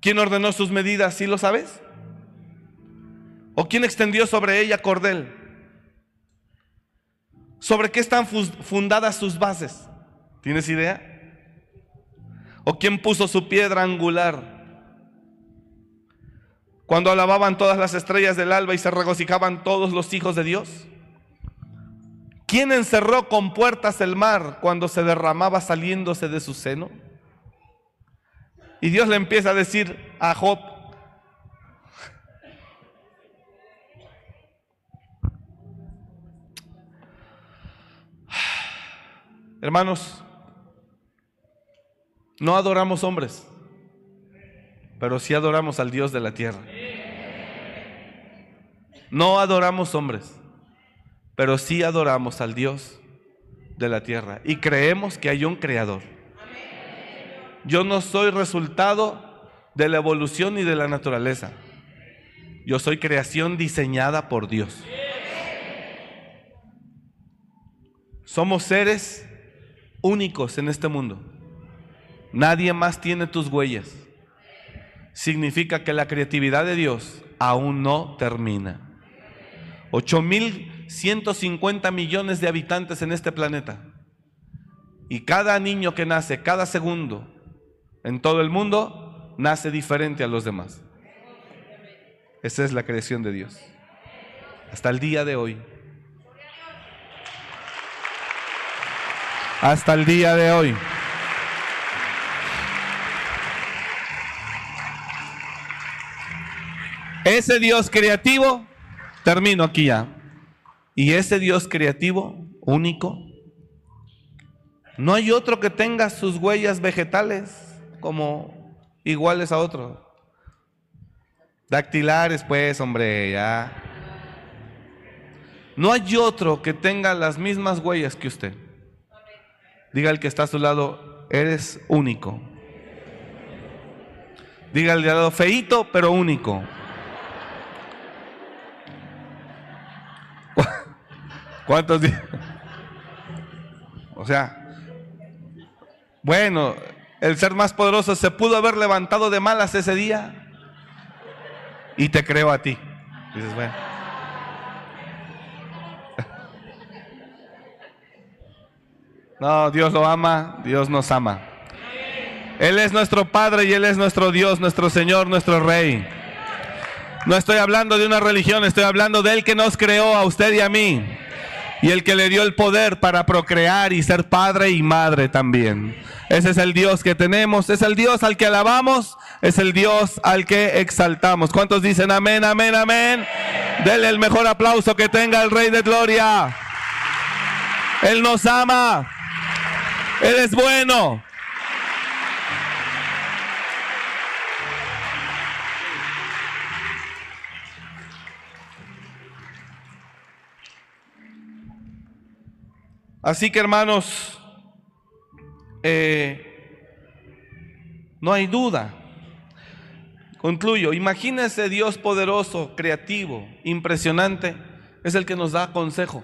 ¿Quién ordenó sus medidas? ¿Sí lo sabes? ¿O quién extendió sobre ella cordel? ¿Sobre qué están fundadas sus bases? ¿Tienes idea? ¿O quién puso su piedra angular? Cuando alababan todas las estrellas del alba y se regocijaban todos los hijos de Dios. ¿Quién encerró con puertas el mar cuando se derramaba saliéndose de su seno? Y Dios le empieza a decir a Job, hermanos, no adoramos hombres, pero sí adoramos al Dios de la tierra. No adoramos hombres, pero sí adoramos al Dios de la tierra y creemos que hay un creador. Yo no soy resultado de la evolución ni de la naturaleza. Yo soy creación diseñada por Dios. Somos seres únicos en este mundo. Nadie más tiene tus huellas. Significa que la creatividad de Dios aún no termina. 8.150 millones de habitantes en este planeta. Y cada niño que nace, cada segundo, en todo el mundo, nace diferente a los demás. Esa es la creación de Dios. Hasta el día de hoy. Hasta el día de hoy. Ese Dios creativo, termino aquí ya. Y ese Dios creativo, único, no hay otro que tenga sus huellas vegetales como iguales a otro. Dactilares, pues, hombre, ya. No hay otro que tenga las mismas huellas que usted. Diga el que está a su lado, eres único. Diga al de lado, feito, pero único. ¿Cuántos días? O sea, bueno, el ser más poderoso se pudo haber levantado de malas ese día y te creo a ti. Dices, bueno. No, Dios lo ama, Dios nos ama. Él es nuestro Padre y Él es nuestro Dios, nuestro Señor, nuestro Rey. No estoy hablando de una religión, estoy hablando de Él que nos creó a usted y a mí y el que le dio el poder para procrear y ser padre y madre también. Ese es el Dios que tenemos, es el Dios al que alabamos, es el Dios al que exaltamos. ¿Cuántos dicen amén, amén, amén? Dele el mejor aplauso que tenga el Rey de Gloria. Él nos ama, Él es bueno. Así que hermanos, eh, no hay duda. Concluyo, imagínese Dios poderoso, creativo, impresionante, es el que nos da consejo.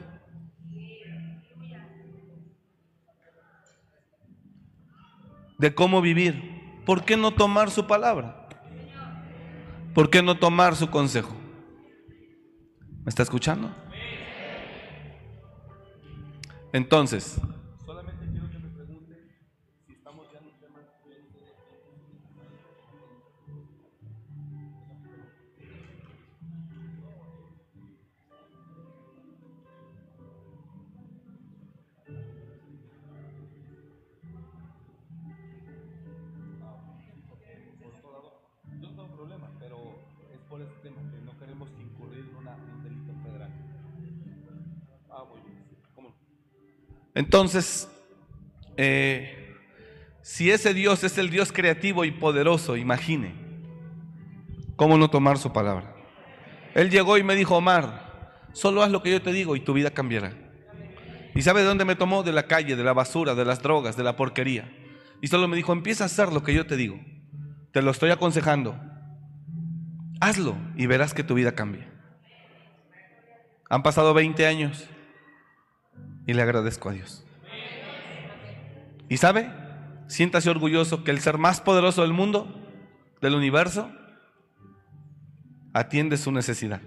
De cómo vivir. ¿Por qué no tomar su palabra? ¿Por qué no tomar su consejo? ¿Me está escuchando? Entonces, Entonces, eh, si ese Dios es el Dios creativo y poderoso, imagine, ¿cómo no tomar su palabra? Él llegó y me dijo, Omar, solo haz lo que yo te digo y tu vida cambiará. ¿Y sabe de dónde me tomó? De la calle, de la basura, de las drogas, de la porquería. Y solo me dijo, empieza a hacer lo que yo te digo. Te lo estoy aconsejando. Hazlo y verás que tu vida cambia. Han pasado 20 años y le agradezco a Dios. ¿Y sabe? Siéntase orgulloso que el ser más poderoso del mundo, del universo, atiende su necesidad.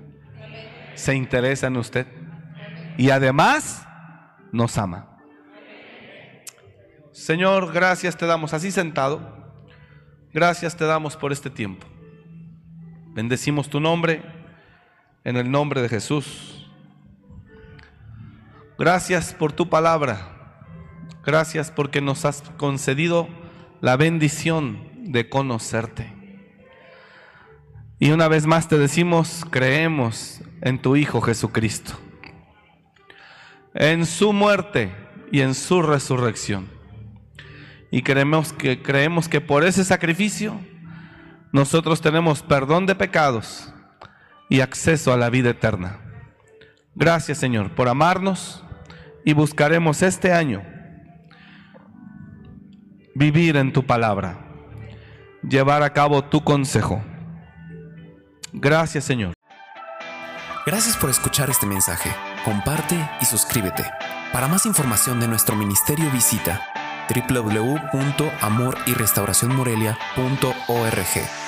Se interesa en usted. Y además nos ama. Señor, gracias te damos así sentado. Gracias te damos por este tiempo. Bendecimos tu nombre en el nombre de Jesús. Gracias por tu palabra. Gracias porque nos has concedido la bendición de conocerte. Y una vez más te decimos, creemos en tu Hijo Jesucristo, en su muerte y en su resurrección. Y creemos que, creemos que por ese sacrificio nosotros tenemos perdón de pecados y acceso a la vida eterna. Gracias Señor por amarnos y buscaremos este año vivir en tu palabra, llevar a cabo tu consejo. Gracias Señor.
Gracias por escuchar este mensaje. Comparte y suscríbete. Para más información de nuestro ministerio visita www.amoryrestauracionmorelia.org.